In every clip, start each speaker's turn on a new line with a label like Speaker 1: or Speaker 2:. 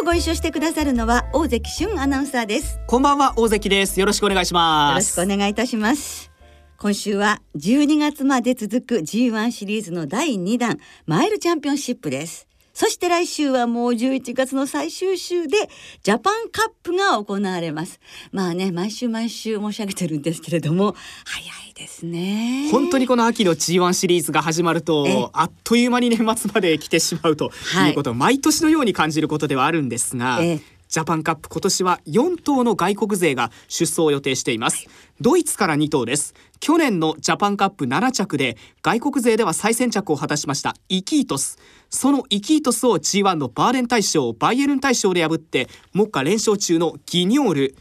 Speaker 1: 今日ご一緒してくださるのは大関俊アナウンサーです。
Speaker 2: こんばんは大関です。よろしくお願いします。
Speaker 1: よろしくお願いいたします。今週は12月まで続く G1 シリーズの第2弾マイルチャンピオンシップですそして来週はもう11月の最終週でジャパンカップが行われます。まあね毎週毎週申し上げてるんですけれども早いですね。
Speaker 2: 本当にこの秋の G1 シリーズが始まるとあっという間に年末まで来てしまうとい。うことを毎年のように感じることではあるんですが、えジャパンカップ今年は4頭の外国勢が出走を予定しています。ドイツから2頭です。去年のジャパンカップ7着で外国勢では最先着を果たしましたイキートスそのイキートスを G1 のバーレン大賞バイエルン大賞で破って目下連勝中のギニョール。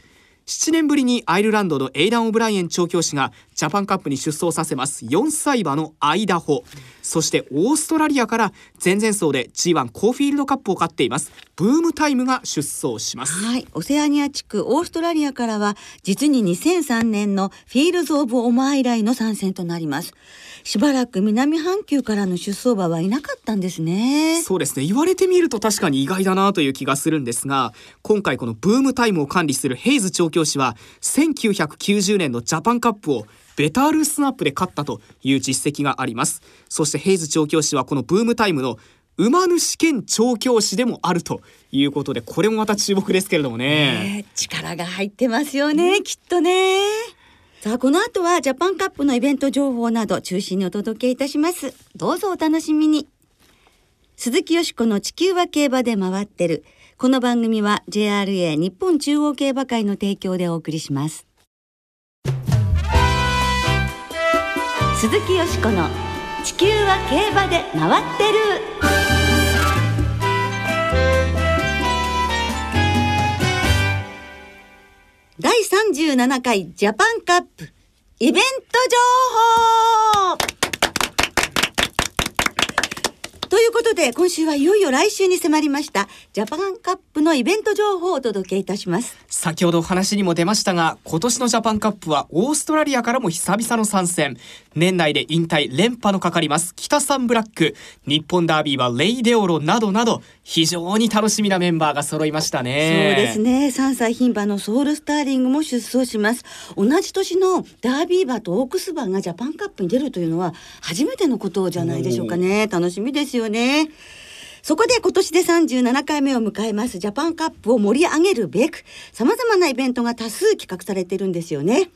Speaker 2: 7年ぶりにアイルランドのエイダン・オブライエン調教師がジャパンカップに出走させます4歳馬のアイダホそしてオーストラリアから前々走で G1 コーフィールドカップを勝っています。ブームタイムが出走します。
Speaker 1: はい。オセアニア地区オーストラリアからは実に2003年のフィールズ・オブ・オマー以来の参戦となります。しばらく南半球からの出走馬はいなかったんですね。
Speaker 2: そうですね。言われてみると確かに意外だなという気がするんですが今回このブームタイムを管理するヘイズ調教師は1990年のジャパンカップをベタールスナップで勝ったという実績があります。そしてヘイズ調教師はこのブームタイムの馬主兼調教師でもあるということでこれもまた注目ですけれどもね、
Speaker 1: えー、力が入ってますよね、きっとね。さあこの後はジャパンカップのイベント情報など中心にお届けいたします。どうぞお楽しみに。鈴木よしこの地球は競馬で回ってる。この番組は JRA 日本中央競馬会の提供でお送りします鈴木よしこの地球は競馬で回ってる。第37回ジャパンカップイベント情報。ということで今週はいよいよ来週に迫りましたジャパンカップのイベント情報をお届けいたします。
Speaker 2: 先ほどお話にも出ましたが今年のジャパンカップはオーストラリアからも久々の参戦。年内で引退連覇のかかります北サンブラック。日本ダービーはレイデオロなどなど非常に楽しみなメンバーが揃いました
Speaker 1: ね。そうですね。3歳牝馬のソウルスターリングも出走します。同じ年のダービー馬とオークス馬がジャパンカップに出るというのは初めてのことじゃないでしょうかね。楽しみですよよねそこで今年で37回目を迎えますジャパンカップを盛り上げるべく様々なイベントが多数企画されてるんですよね。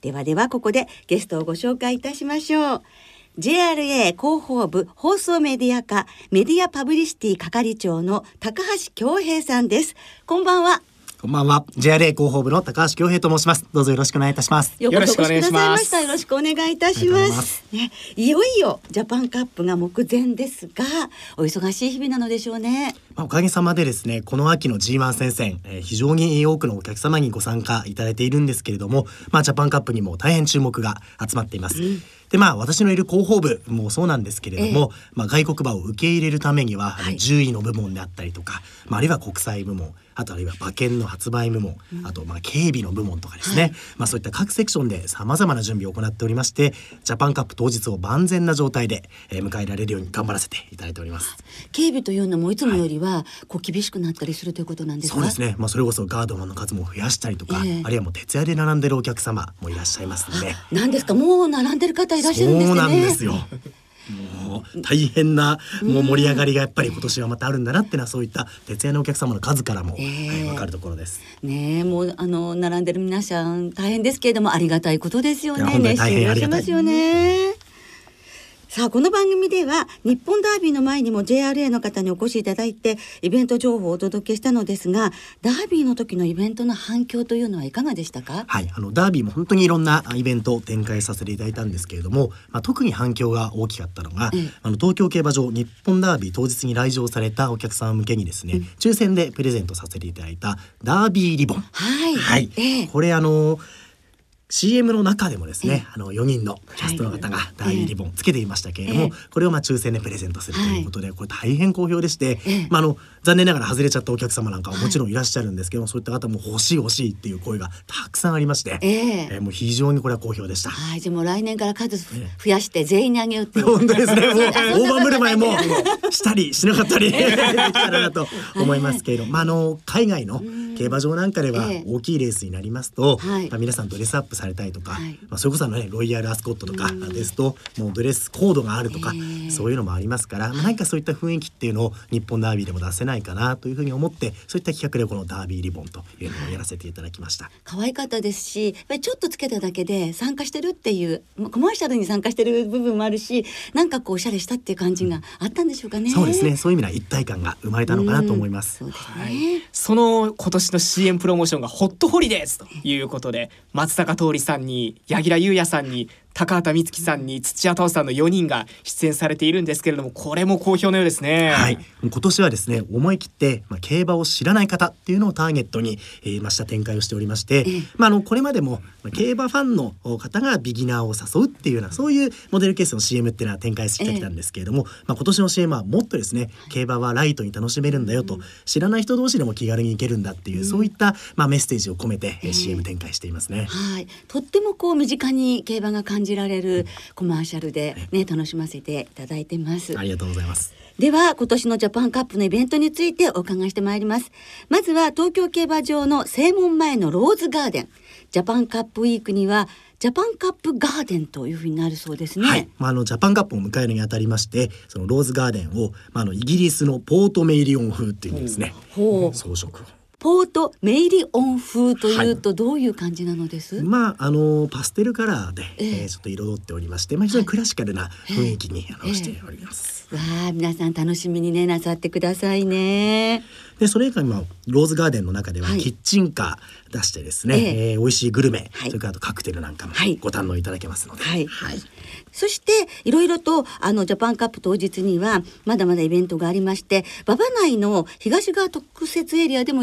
Speaker 1: ではではここでゲストをご紹介いたしましょう。JRA 広報部放送メディア課メディアパブリシティ係長の高橋恭平さんです。こんばんは。
Speaker 3: こんばんは。JRA 広報部の高橋恭平と申します。どうぞよろしくお願いいたします。
Speaker 1: よろしくお願いします。よろしくお願いいたします。ね、いよいよジャパンカップが目前ですが、お忙しい日々なのでしょうね。
Speaker 3: まあ、おかげさまでですね、この秋の G1 戦線、えー、非常に多くのお客様にご参加いただいているんですけれども、まあ、ジャパンカップにも大変注目が集まっています。うんでまあ私のいる広報部もそうなんですけれども、えー、まあ、外国馬を受け入れるためには、はい、獣医の部門であったりとか、まあ、あるいは国際部門あとあるいは馬券の発売部門、うん、あとまあ警備の部門とかですね、はい、まあそういった各セクションでさまざまな準備を行っておりましてジャパンカップ当日を万全な状態で、えー、迎えられるように頑張らせていただいております。
Speaker 1: 警備というのもいつもよりはこう厳しくなったりするということなんですか、
Speaker 3: そうですね。まあそれこそガードマンの数も増やしたりとか、えー、あるいはもう徹夜で並んでるお客様もいらっしゃいますので。
Speaker 1: 何ですか？もう並んでる方いらっしゃるんですねそうなん
Speaker 3: ですよもう大変なもう盛り上がりがやっぱり今年はまたあるんだなっていうのはそういった徹夜のお客様の数からも、えー、はい、分かるところです。
Speaker 1: ねもうあの並んでる皆さん大変ですけれどもありがたいことですよね。
Speaker 3: 大変ありがたい
Speaker 1: ますよね。さあこの番組では日本ダービーの前にも JRA の方にお越しいただいてイベント情報をお届けしたのですがダービーの時のイベントの反響というのはいかがでしたか？
Speaker 3: はいあのダービーも本当にいろんなイベントを展開させていただいたんですけれども、まあ、特に反響が大きかったのが、あの東京競馬場日本ダービー当日に来場されたお客様向けにですね、うん、抽選でプレゼントさせていただいたダービーリボン。
Speaker 1: はい、
Speaker 3: はい、えー、これあの CM の中でもですね、あの4人のキャストの方がダイリボンつけていましたけれども、これをまあ抽選でプレゼントするということで、これ大変好評でして、まああの残念ながら外れちゃったお客様なんかはもちろんいらっしゃるんですけども、そういった方も欲しい欲しいっていう声がたくさんありまして、えー、もう非常にこれは好評でした。
Speaker 1: はい、じゃもう来年から数増やして全員にあげようって
Speaker 3: 本当ですね。もう 大盤振る舞いもしたりしなかったり できたらなと思いますけれど、まああの海外の競馬場なんかでは大きいレースになりますと、まあ皆さんドレスアップされたりとか。まあ、それこそねロイヤルアスコットとかですと、もうドレスコードがあるとか、そういうのもありますから、何かそういった雰囲気っていうのを日本ダービーでも出せないかなというふうに思ってそういった企画でこのダービーリボンというのをやらせていただきました。
Speaker 1: 可愛かったですしちょっとつけただけで参加してるっていうコマーシャルに参加してる部分もあるしなんかこうおしゃれしたっていう感じがあったんでしょうかね。
Speaker 3: そうですねそういう意味では一体感が生まれたのかなと思います。
Speaker 1: そうですね、
Speaker 2: はい、その今年の CM プロモーションがホットホリデーズということで松坂桃李さんに柳楽優弥さんに高畑充希さんに土屋太鳳さんの4人が出演されているんですけれどもこれも好評のようですね。
Speaker 3: はい、今年はですね思い切って、まあ、競馬を知らない方っていうのをターゲットに、えー、ました展開をしておりまして、まあ、あのこれまでも、まあ、競馬ファンの方がビギナーを誘うっていうようなそういうモデルケースの CM っていうのは展開してきたんですけれども、まあ、今年の CM はもっとですね競馬はライトに楽しめるんだよと、知らない人同士でも気軽に行けるんだっていう、そういった、まあ、メッセージを込めて、えー、CM 展開していますね。
Speaker 1: はい、とってもこう身近に競馬が感じられるコマーシャルでね楽しませていただいてます
Speaker 3: ありがとうございます
Speaker 1: では今年のジャパンカップのイベントについてお伺いしてまいりますまずは東京競馬場の正門前のローズガーデンジャパンカップウィークにはジャパンカップガーデンというふうになるそうですね。
Speaker 3: はい、まあ、あのジャパンカップを迎えるにあたりまして、そのローズガーデンを、まあ、あのイギリスのポートメイリオン風っていうんですね。装飾を。
Speaker 1: ポートメイリオン風というとどういう感じなのです、
Speaker 3: はい、まああのパステルカラーで、えー、えー、ちょっと彩っておりまして、まあ非常にクラシカルな雰囲気に、えー、あのしております。
Speaker 1: えー、わあ皆さん楽しみにねなさってくださいね。
Speaker 3: でそれ以外にもローズガーデンの中ではキッチンカー出してですね、はい、えー、美味しいグルメ、はい、それからあとカクテルなんかもご堪能いただけますので。
Speaker 1: はい、はい。そしていろいろとあのジャパンカップ当日にはまだまだイベントがありまして馬場内の東側特設エリアでも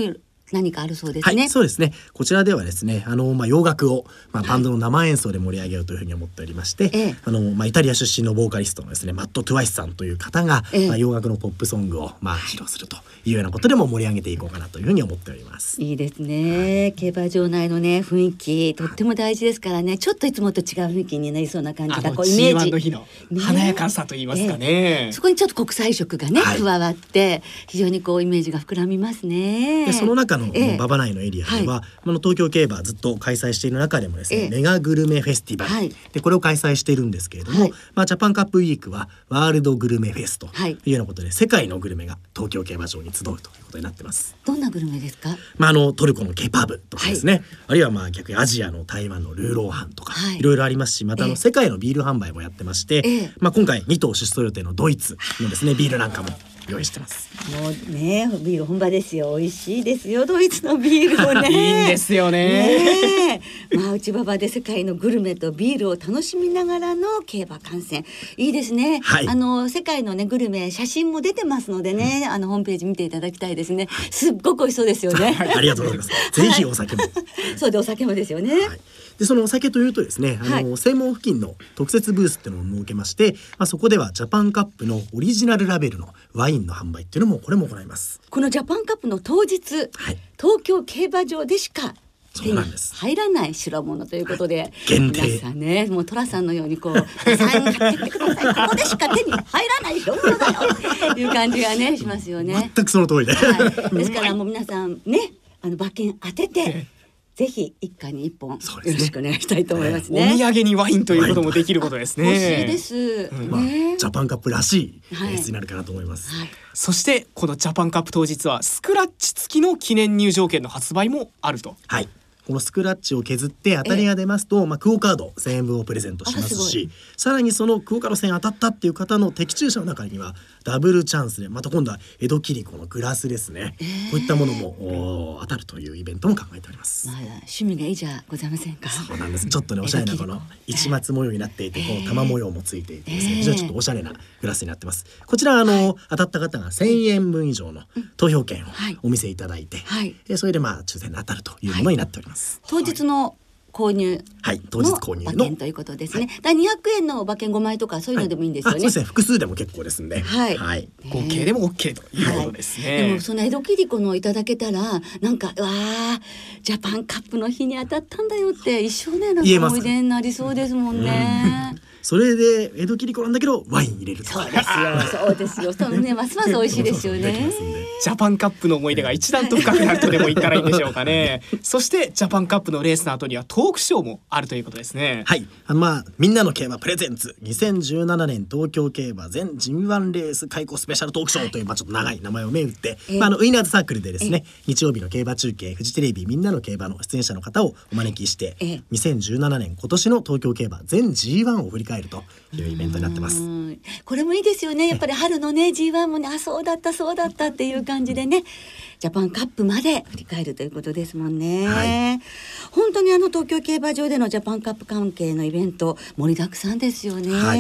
Speaker 1: 何かあるそうですね。
Speaker 3: はい、そうですね。こちらではですね、あのまあ洋楽をまあバンドの生演奏で盛り上げようというふうに思っておりまして、えあのまあイタリア出身のボーカリストのですね、マット・トゥワイスさんという方が、えまあ洋楽のポップソングをまあ披露するというようなことでも盛り上げていこうかなというふうに思っております。
Speaker 1: いいですね。はい、競馬場内のね雰囲気とっても大事ですからね、ちょっといつもと違う雰囲気になりそうな感じがこうイメージ。
Speaker 2: の日の華やかさと言いますかね、
Speaker 1: そこにちょっと国際色がね、加わって非常にこうイメージが膨らみますね。
Speaker 3: でその中の馬場内のエリアでは、はい、の東京競馬ずっと開催している中でもですね、メガグルメフェスティバル、はい、でこれを開催しているんですけれども、はい、まあジャパンカップウィークはワールドグルメフェスとい。うようなことで、世界のグルメが東京競馬場に集うということになってます。
Speaker 1: どんなグルメですか？
Speaker 3: まああのトルコのケパブとかですね、あるいはまあ逆にアジアの台湾のルーローハンとか、い、ろいろありますし、またあの世界のビール販売もやってまして、まあ今回2頭出走予定のドイツのですねビールなんかも用意してます。
Speaker 1: もうねビール本場ですよ。美味しいですよ。ドイツのビールもね。
Speaker 2: いいんですよね。
Speaker 1: ねまあ内馬場で世界のグルメとビールを楽しみながらの競馬観戦。いいですね、はい、あの世界のねグルメ写真も出てますのでね、うん、あのホームページ見ていただきたいですね。すっごく美味しそうですよね、
Speaker 3: はい、ありがとうございます。ぜひお酒も、
Speaker 1: そうでお酒もですよね、はい
Speaker 3: でそのお酒というとですね、あの、専門付近の特設ブースっていうのを設けまして、まあ、そこではジャパンカップのオリジナルラベルのワインの販売っていうのもこれも行います。
Speaker 1: このジャパンカップの当日、はい、東京競馬場でしか
Speaker 3: そうなんです。
Speaker 1: 入らない代物ということで、
Speaker 3: 限定。
Speaker 1: 皆さんねもう寅さんのようにこうサイン買ってきてくださいここでしか手に入らない代物だよっていう感じがねしますよね。
Speaker 3: 全くその通りで、
Speaker 1: はい、ですからもう皆さんねあの馬券当ててぜひ一家に一本よろしくお願いしたいと思いますね。
Speaker 2: お土産にワインということもできることですね。
Speaker 1: 欲しいです。
Speaker 3: まあ、ジャパンカップらしい演出になるかなと思います。
Speaker 2: そしてこのジャパンカップ当日はスクラッチ付きの記念入場券の発売もあると。
Speaker 3: はい。このスクラッチを削って当たりが出ますと、まあクオカード1000円分をプレゼントしますしさらにそのクオカード1000円当たったっていう方の的中者の中にはダブルチャンスでまた今度は江戸切子のグラスですね、えー、こういったものも当たるというイベントも考えております、まあ、
Speaker 1: 趣味がいいじゃございませんか？
Speaker 3: そうなんです。ちょっとねおしゃれなこの市松模様になっていて、こう玉模様もついていてですね、非常にちょっとおしゃれなグラスになってます。こちらあの、はい、当たった方が1000円分以上の投票券をお見せいただいて、はい、それでまあ抽選で当たるというものになっております、
Speaker 1: 当日の購入
Speaker 3: はい当日購入
Speaker 1: の。馬券ということですね。はい、だ200円の馬券5枚とかそういうのでもいいんですよね。はい、
Speaker 3: そうですね。複数でも結構ですんで、
Speaker 1: はい、
Speaker 3: はい、
Speaker 2: 合計でも OK ということですね。
Speaker 1: でもその江戸切子のいただけたらなんかわあジャパンカップの日に当たったんだよって一生ねなんか思い出になりそうですもんね。
Speaker 3: それで江戸切子なんだけどワイン入れる
Speaker 1: そうですよ。そうですよ。そうね。ますます美味しいですよね。
Speaker 2: ジャパンカップの思い出が一段と深くなるとでも言ったらいいんでしょうかね。そしてジャパンカップのレースの後にはトークショーもあるということですね。
Speaker 3: はい。あのまあみんなの競馬プレゼンツ。2017年東京競馬全 G1 レース開講スペシャルトークショーという、まあちょっと長い名前を銘打って、まああのウィナーズサークルでですね日曜日の競馬中継フジテレビみんなの競馬の出演者の方をお招きして2017年今年の東京競馬全 G1 を振り返るというベントになってます。
Speaker 1: これもいいですよね。やっぱり春のね G1 もねあそうだったそうだったっていう感じでねジャパンカップまで振り返るということですもんね。はい、本当にあの東京競馬場でのジャパンカップ関係のイベント盛りだくさんですよね。は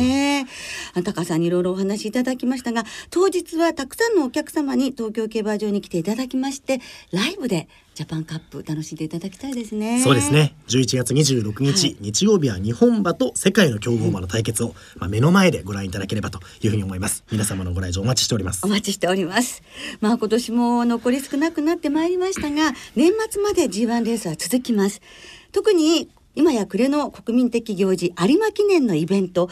Speaker 1: い、高さんにいろいろお話しいただきましたが当日はたくさんのお客様に東京競馬場に来ていただきましてライブでジャパンカップ楽しんでいただきたいですね。
Speaker 3: そうですね。11月26日、はい、日曜日は日本馬と世界の強豪馬の対決を、まあ、目の前でご覧いただければというふうに思います。皆様のご来場お待ちしております。
Speaker 1: お待ちしております。まあ今年も残り少なくなってまいりましたが、年末まで G1 レースは続きます。特に今や暮れの国民的行事有馬記念のイベント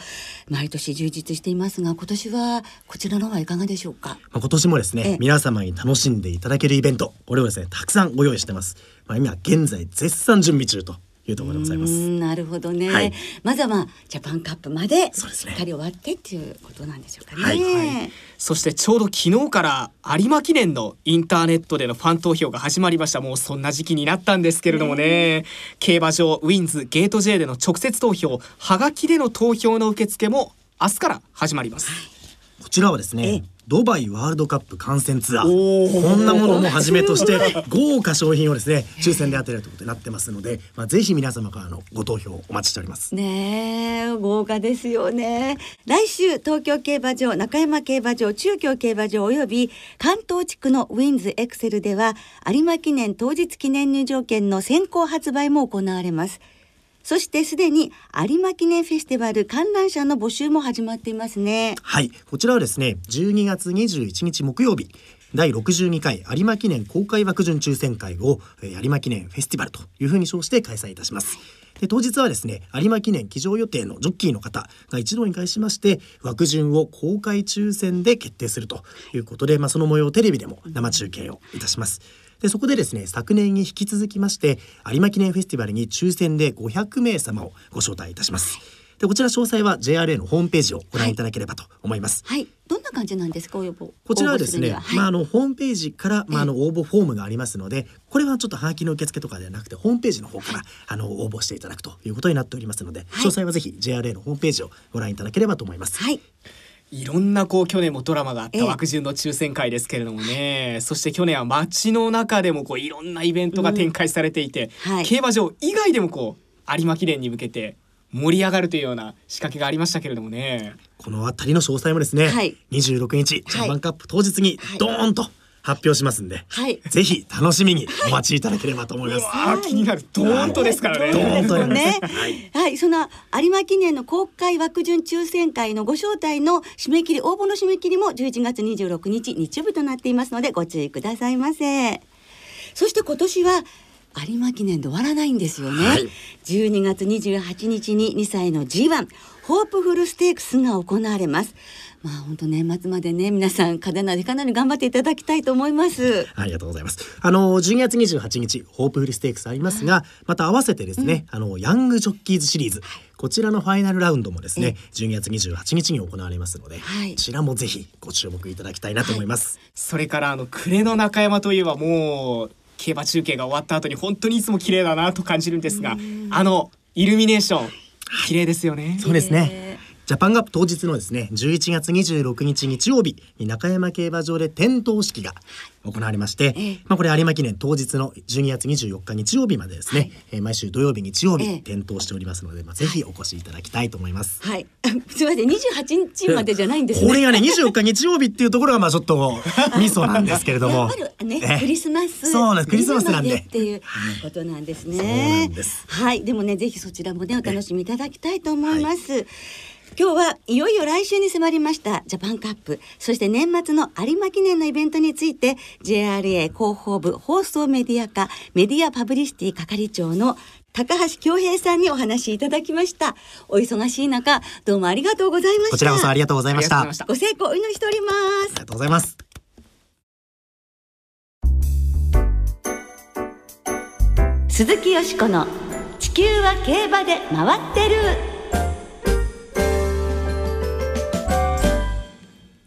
Speaker 1: 毎年充実していますが今年はこちらの方はいかがでしょうか、
Speaker 3: まあ、今年もですね皆様に楽しんでいただけるイベントこれをですねたくさんご用意してます、まあ、今現在絶賛準備中というところでございます。
Speaker 1: なるほどね、はい、まずはまあジャパンカップまでしっかり終わってっていうことなんでしょうかね。はいはい、
Speaker 2: そしてちょうど昨日から有馬記念のインターネットでのファン投票が始まりました。もうそんな時期になったんですけれどもね、競馬場ウィンズゲート J での直接投票、はがきでの投票の受付も明日から始まります。
Speaker 3: こちらはですね。ドバイワールドカップ観戦ツアー。こんなものもはじめとして豪華商品をですね抽選で当てるということになってますので、まあ、ぜひ皆様からのご投票お待ちしております。
Speaker 1: ね豪華ですよね。来週東京競馬場中山競馬場中京競馬場および関東地区のウィンズエクセルでは有馬記念当日記念入場券の先行発売も行われますそしてすでに有馬記念フェスティバル観覧車の募集も始まっていますね。
Speaker 3: はい。こちらはですね12月21日木曜日第62回有馬記念公開枠順抽選会を有馬記念フェスティバルというふうに称して開催いたします。で当日はですね有馬記念騎乗予定のジョッキーの方が一堂に会しまして枠順を公開抽選で決定するということで、まあ、その模様をテレビでも生中継をいたします。でそこでですね昨年に引き続きまして有馬記念フェスティバルに抽選で500名様をご招待いたします。でこちら詳細は JRA のホームページをご覧いただければと思います。
Speaker 1: はい、はい、どんな感じなんですか応募
Speaker 3: こちらはですね、はい、まああのホームページからまああの応募フォームがありますので、これはちょっとハガキの受付とかではなくてホームページの方から、はい、あの応募していただくということになっておりますので、詳細はぜひ JRA のホームページをご覧いただければと思います。
Speaker 1: はい。
Speaker 2: いろんなこう去年もドラマがあった枠順の抽選会ですけれどもね、そして去年は街の中でもこういろんなイベントが展開されていて、うんはい、競馬場以外でもこう有馬記念に向けて盛り上がるというような仕掛けがありましたけれどもね。
Speaker 3: この辺りの詳細もですね、はい、26日ジャパンカップ当日にドーンと、はい発表しますんで、はい、ぜひ楽しみにお待ちいただければと思います。
Speaker 2: はい、気になるドーンとですからね。ド
Speaker 3: ーンと
Speaker 1: ね。はい、はい、その有馬記念の公開枠順抽選会のご招待の締め切り応募の締め切りも11月26日日曜日となっていますのでご注意くださいませ。そして今年は有馬記念で終わらないんですよね。はい、12月28日に2歳の G1 ホープフルステークスが行われます。まあ本当年末までね皆さん嘉手納でかなり頑張っていただきたいと思います。
Speaker 3: ありがとうございます。あの12月28日ホープフルステークスありますが、また合わせてですね、うん、あのヤングジョッキーズシリーズ、こちらのファイナルラウンドもですね12月28日に行われますので、はい、こちらもぜひご注目いただきたいなと思います、はい、
Speaker 2: それからあの暮れの中山といえばもう競馬中継が終わった後に本当にいつも綺麗だなと感じるんですがあのイルミネーション綺麗ですよね。
Speaker 3: そうですねジャパンガップ当日のですね11月26日日曜日に中山競馬場で点灯式が行われまして、えー、まあこれ有馬記念当日の12月24日日曜日までですね、はい、えー、毎週土曜日日曜日点灯しておりますので、まあぜひお越しいただきたいと思います。
Speaker 1: はい。すみません28日までじゃないんです、ね、
Speaker 3: これがね24日日曜日っていうところがまあちょっと ミソなんですけれども、
Speaker 1: ね、クリスマス。
Speaker 3: そうなんクリスマスなんで。
Speaker 1: っていうことなんですね。はい、でもねぜひそちらもねお楽しみいただきたいと思います。はい今日はいよいよ来週に迫りましたジャパンカップ。そして年末の有馬記念のイベントについて JRA 広報部放送メディア課メディアパブリシティ係長の高橋恭平さんにお話いただきました。お忙しい中どうもありがとうございました。
Speaker 3: こちらこそありがとうございました。
Speaker 1: ご成功お祈りしております。
Speaker 3: ありがとうございます。
Speaker 1: 鈴木よしこの地球は競馬で回ってる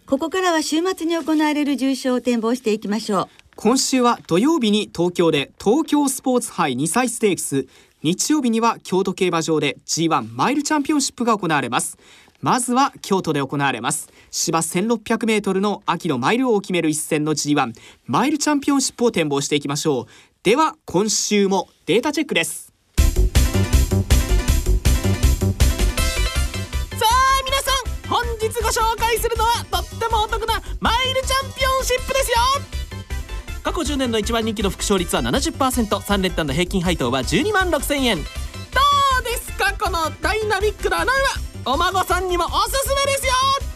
Speaker 1: ここからは週末に行われる重賞を展望していきましょう。
Speaker 2: 今週は土曜日に東京で東京スポーツ杯2歳ステークス日曜日には京都競馬場で G1 マイルチャンピオンシップが行われます。まずは京都で行われます。芝1600メートルの秋のマイル王を決める一戦の G1 マイルチャンピオンシップを展望していきましょう。では今週もデータチェックです。
Speaker 4: 日ご紹介するのはとってもお得なマイルチャンピオンシップですよ。過去10年の一番人気の副賞率は 70%3 連単の平均配当は12万6000円。どうですか？このダイナミックな穴馬お孫さんにもおすすめですよ。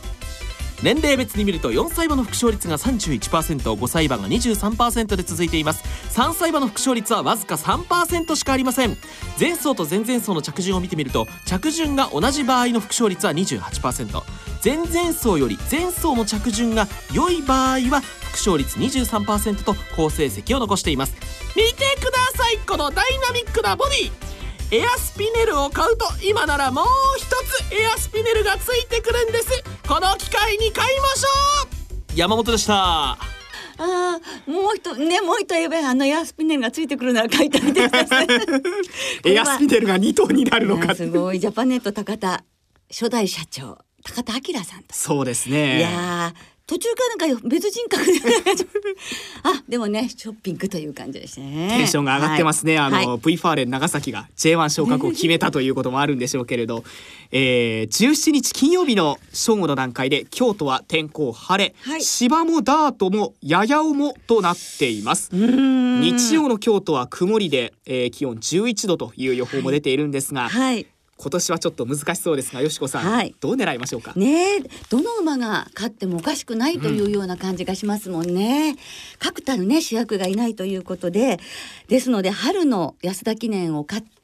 Speaker 4: 年齢別に見ると4歳馬の副勝率が 31%5 歳馬が23%で続いています。3歳馬の副勝率はわずか3%しかありません。前走と前々走の着順を見てみると着順が同じ場合の副勝率は28%前々走より前走の着順が良い場合は副勝率23%と好成績を残しています。見てくださいこのダイナミックなボディ。エアスピネルを買うと今ならもう一つエアスピネルがついてくるんです。この機会に買いましょう。山本でした。
Speaker 1: ああ、もう一ねもう一言えばあのエアスピネルがついてくるなら買いたいです、
Speaker 2: エアスピネルが二頭になるのか。
Speaker 1: すごい。ジャパネット高田初代社長高田明さんと。
Speaker 2: そうですね。
Speaker 1: いや途中からなんか別人格で。あでもねショッピングという感じですね。
Speaker 2: テンションが上がってますね、はい、あの、はい、V ファーレン長崎が J1 昇格を決めたということもあるんでしょうけれど、えー、17日金曜日の正午の段階で京都は天候晴れ、はい、芝もダートもやや重となっています。日曜の京都は曇りで、えー、気温11度という予報も出ているんですが、はい、今年はちょっと難しそうですがよしこさん、はい、どう狙いましょうか？
Speaker 1: ねどの馬が勝ってもおかしくないというような感じがしますもんね、うん、確たるね主役がいないということでですので春の安田記念を勝って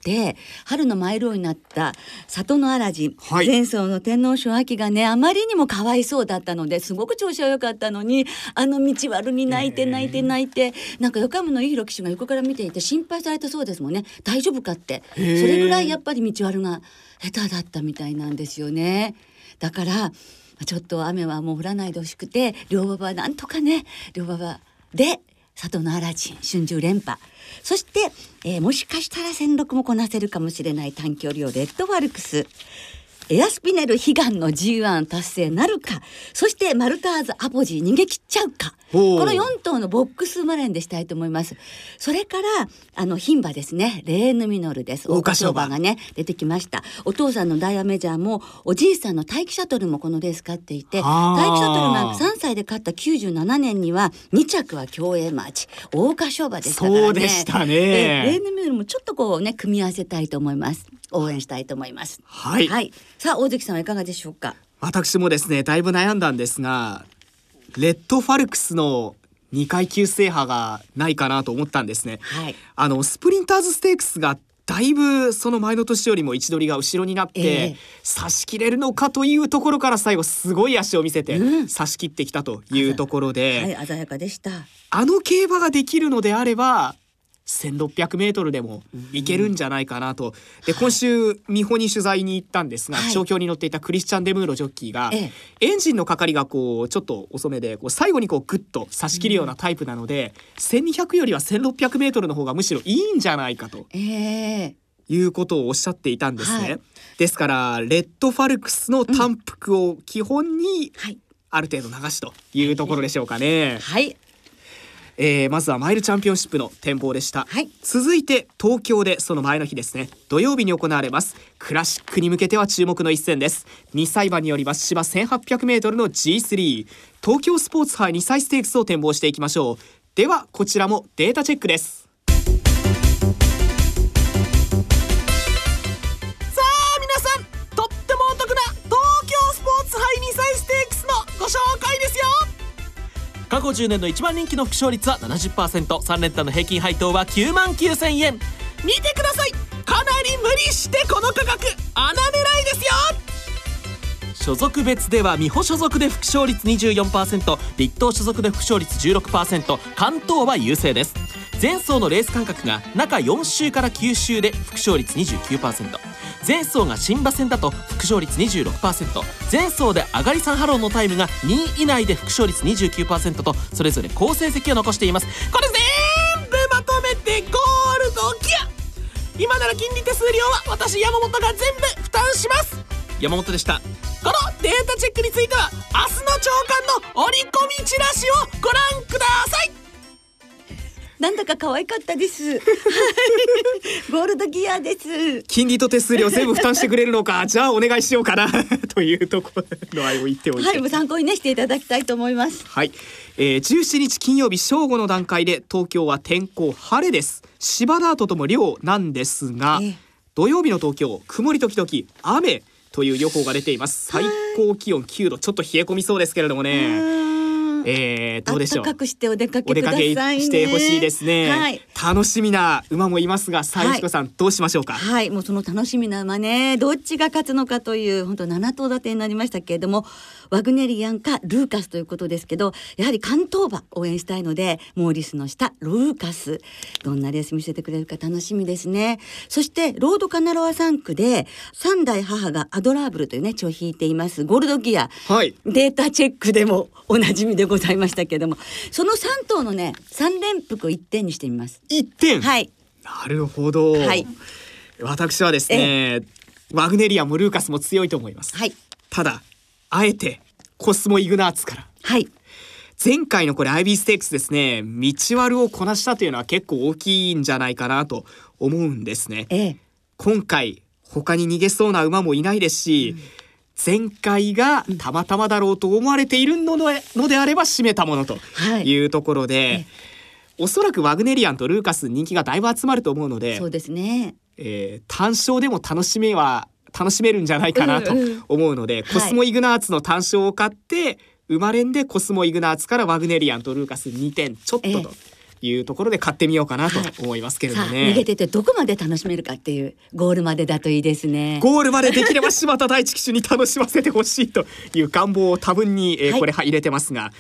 Speaker 1: 春のマイル王になった里の荒地、はい、前走の天皇賞秋がねあまりにもかわいそうだったのですごく調子は良かったのにあの道悪に泣いて泣いて泣いて、なんか横山のいい騎手が横から見ていて心配されたそうですもんね。大丈夫かって。それぐらいやっぱり道悪が下手だったみたいなんですよね。だからちょっと雨はもう降らないでほしくて両馬場なんとかね両馬場で里の荒地春秋連覇。そして、えー、もしかしたら戦六もこなせるかもしれない短距離をレッドファルクス。エアスピネル悲願の G1 達成なるか。そしてマルターズアポジー逃げ切っちゃうか。この4頭のボックスマレンでしたいと思います。それからあの牝馬ですね。レーヌミノルです。桜花賞馬がね出てきました。お父さんのダイワメジャーもおじいさんのタイキシャトルもこのレース勝っていてタイキシャトルが3歳で勝った97年には2着は競泳マーチ。桜花賞馬でしたからね。
Speaker 2: そうでしたね。
Speaker 1: レーヌミノルもちょっとこうね組み合わせたいと思います。応援したいと思います。
Speaker 2: はい。はい、
Speaker 1: さあ大関さんはいかがでしょうか？
Speaker 2: 私もですねだいぶ悩んだんですが、レッドファルクスの2階級制覇がないかなと思ったんですね。はい。あのスプリンターズステークスがだいぶその前の年よりも位置取りが後ろになって、えー、差し切れるのかというところから最後すごい足を見せて差し切ってきたというところで、
Speaker 1: うんはい、鮮やかでした
Speaker 2: あの競馬ができるのであれば1600メートルでもいけるんじゃないかなと。で今週美穂に取材に行ったんですが、はい、調教に乗っていたクリスチャン・デムーロジョッキーが、ええ、エンジンのかかりがこうちょっと遅めでこう最後にこうグッと差し切るようなタイプなので、うん、1200よりは1600メートルの方がむしろいいんじゃないかと。えーいうことをおっしゃっていたんですね。はい、ですからレッドファルクスの単服を基本に、ある程度流しというところでしょうかね。
Speaker 1: はい、
Speaker 2: えー、まずはマイルチャンピオンシップの展望でした、はい、続いて東京でその前の日ですね。土曜日に行われます。クラシックに向けては注目の一戦です。2歳馬によります芝 1800m の G3 東京スポーツ杯2歳ステークスを展望していきましょう。ではこちらもデータチェックです
Speaker 4: 50年の一番人気の副勝率は 70%3 連単の平均配当は9万9000円見てくださいかなり無理してこの価格穴狙いですよ所属別では美穂所属で複勝率24%栗東所属で複勝率16%関東は優勢です。前走のレース間隔が中4週から9週で複勝率29%前走が新馬戦だと複勝率26%前走で上がり3ハロンのタイムが2位以内で複勝率29%とそれぞれ好成績を残しています。これ全部まとめてゴールドギア。今なら金利手数料は私山本が全部負担します。山本でしたこのデータチェックについては明日の朝刊の折り込みチラシをご覧ください
Speaker 1: なんだか可愛かったです。ゴールドギアです。
Speaker 2: 金利と手数料全部負担してくれるのか、じゃあお願いしようかな というところの愛を言っておいて。
Speaker 1: はい、参考にねしていただきたいと思います。
Speaker 2: はい、えー、17日金曜日正午の段階で東京は天候晴れです。芝ダートとも量なんですが、えー、土曜日の東京曇り時々雨という予報が出ています。最高気温9度、ちょっと冷え込みそうですけれどもね。えー、どうでしょう？
Speaker 1: 暖かくしてお出かけくだ
Speaker 2: さい、ね、してほしいですね、はい。楽しみな馬もいますが、さゆさん、どうしましょうか？
Speaker 1: はい、もうその楽しみな馬ね、どっちが勝つのかという本当七頭立てになりましたけれども、ワグネリアンかルーカスということですけど、やはり関東馬応援したいので、モーリスの下ルーカス、どんなレース見せてくれるか楽しみですね。そしてロードカナロア3区で三代母がアドラーブルというね血を引いています。ゴールドギア、はい、データチェックでもおなじみでございましたけれども。その3頭のね3連複を1点にしてみます。
Speaker 2: 1点？
Speaker 1: はい。
Speaker 2: なるほど、はい、私はですねワグネリアもルーカスも強いと思います、はい、ただあえてコスモイグナーツから。はい。前回のこれ IB ステークスですね。道悪をこなしたというのは結構大きいんじゃないかなと思うんですね、ええ、今回他に逃げそうな馬もいないですし、うん前回がたまたまだろうと思われているのであれば締めたものとい。うところで、はい、おそらくワグネリアンとルーカス人気がだいぶ集まると思うので
Speaker 1: そうですね、
Speaker 2: えー、単勝でも楽しめは楽しめるんじゃないかなと思うので、うんうん、コスモイグナーツの単勝を買って、生まれんでコスモイグナーツからワグネリアンとルーカス2点ちょっとと。えーいうところで買ってみようかなと思いますけれどね、
Speaker 1: はい、逃げててどこまで楽しめるかっていうゴールまでだといいですね。
Speaker 2: ゴールまでできれば柴田大地騎手に楽しませてほしいという願望を多分に、えー、これ入れてますが、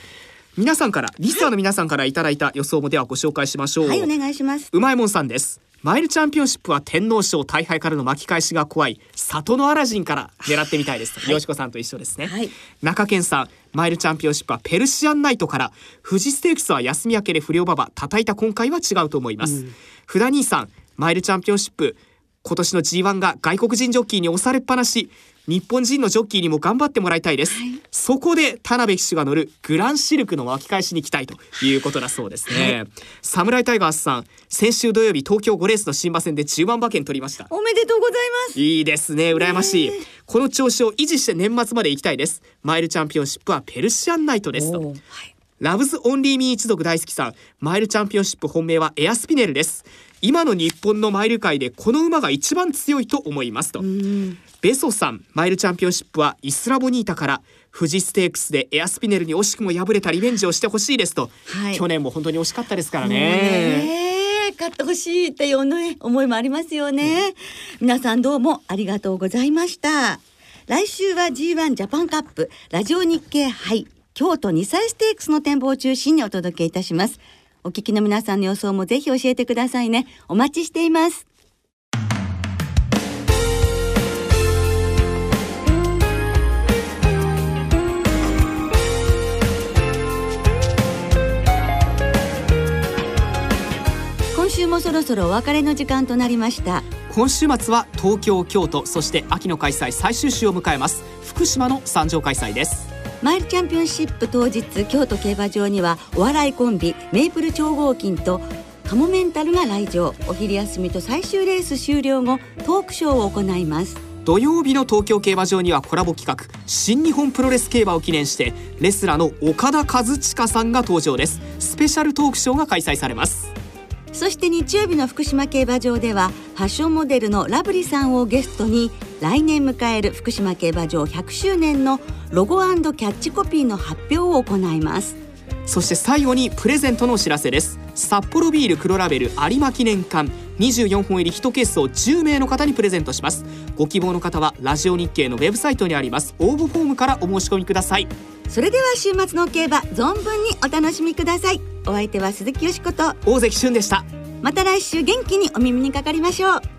Speaker 2: 皆さんからリスナーの皆さんからいただいた予想もではご紹介しましょう。
Speaker 1: はいお願いします。
Speaker 2: うまいもんさんですマイルチャンピオンシップは天皇賞大敗からの巻き返しが怖い。里のアラジンから狙ってみたいです、はい、よしこさんと一緒ですね、はい、中堅さんマイルチャンピオンシップはペルシアンナイトから。富士ステークスは休み明けで不良馬場叩いた今回は違うと思います、うん、フダ兄さんマイルチャンピオンシップ今年の G1 が外国人ジョッキーに押されっぱなし日本人のジョッキーにも頑張ってもらいたいです、はい、そこで田辺騎手が乗るグランシルクの巻き返しに期待ということだそうですね、はい、サムライタイガースさん先週土曜日東京5レースの新馬戦で10万馬券取りました。
Speaker 1: おめでとうございます。
Speaker 2: いいですね。羨ましい。この調子を維持して年末まで行きたいです。マイルチャンピオンシップはペルシアンナイトですと、はい。ラブズオンリーミー一族大好きさん。マイルチャンピオンシップ本命はエアスピネルです今の日本のマイル界でこの馬が一番強いと思いますと。ベソさんマイルチャンピオンシップはイスラボニータから富士ステークスでエアスピネルに惜しくも敗れたリベンジをしてほしいですと、はい、去年も本当に惜しかったですからね。
Speaker 1: 勝ってほしいっていうね思いもありますよね、うん、皆さんどうもありがとうございました。来週は G1 ジャパンカップラジオ日経杯京都2歳ステークスの展望を中心にお届けいたしますお聞きの皆さんの予想もぜひ教えてくださいね。お待ちしています。今週もそろそろお別れの時間となりました。
Speaker 2: 今週末は東京京都そして秋の開催最終週を迎えます。福島の参上開催です。
Speaker 1: マイルチャンピオンシップ当日京都競馬場にはお笑いコンビメイプル超合金とカモメンタルが来場。お昼休みと最終レース終了後トークショーを行います。
Speaker 2: 土曜日の東京競馬場にはコラボ企画新日本プロレス競馬を記念してレスラーの岡田和親さんが登場です。スペシャルトークショーが開催されます。
Speaker 1: そして日曜日の福島競馬場ではファッションモデルのラブリさんをゲストに来年迎える福島競馬場100周年のロゴキャッチコピーの発表を行います。
Speaker 2: そして最後にプレゼントのお知らせです。札幌ビール黒ラベル有馬記念缶24本入り1ケースを10名の方にプレゼントします。ご希望の方はラジオ日経のウェブサイトにあります。応募フォームからお申し込みください。
Speaker 1: それでは週末の競馬存分にお楽しみください。お相手は鈴木よしこと
Speaker 2: 大関俊でした。
Speaker 1: また来週元気にお耳にかかりましょう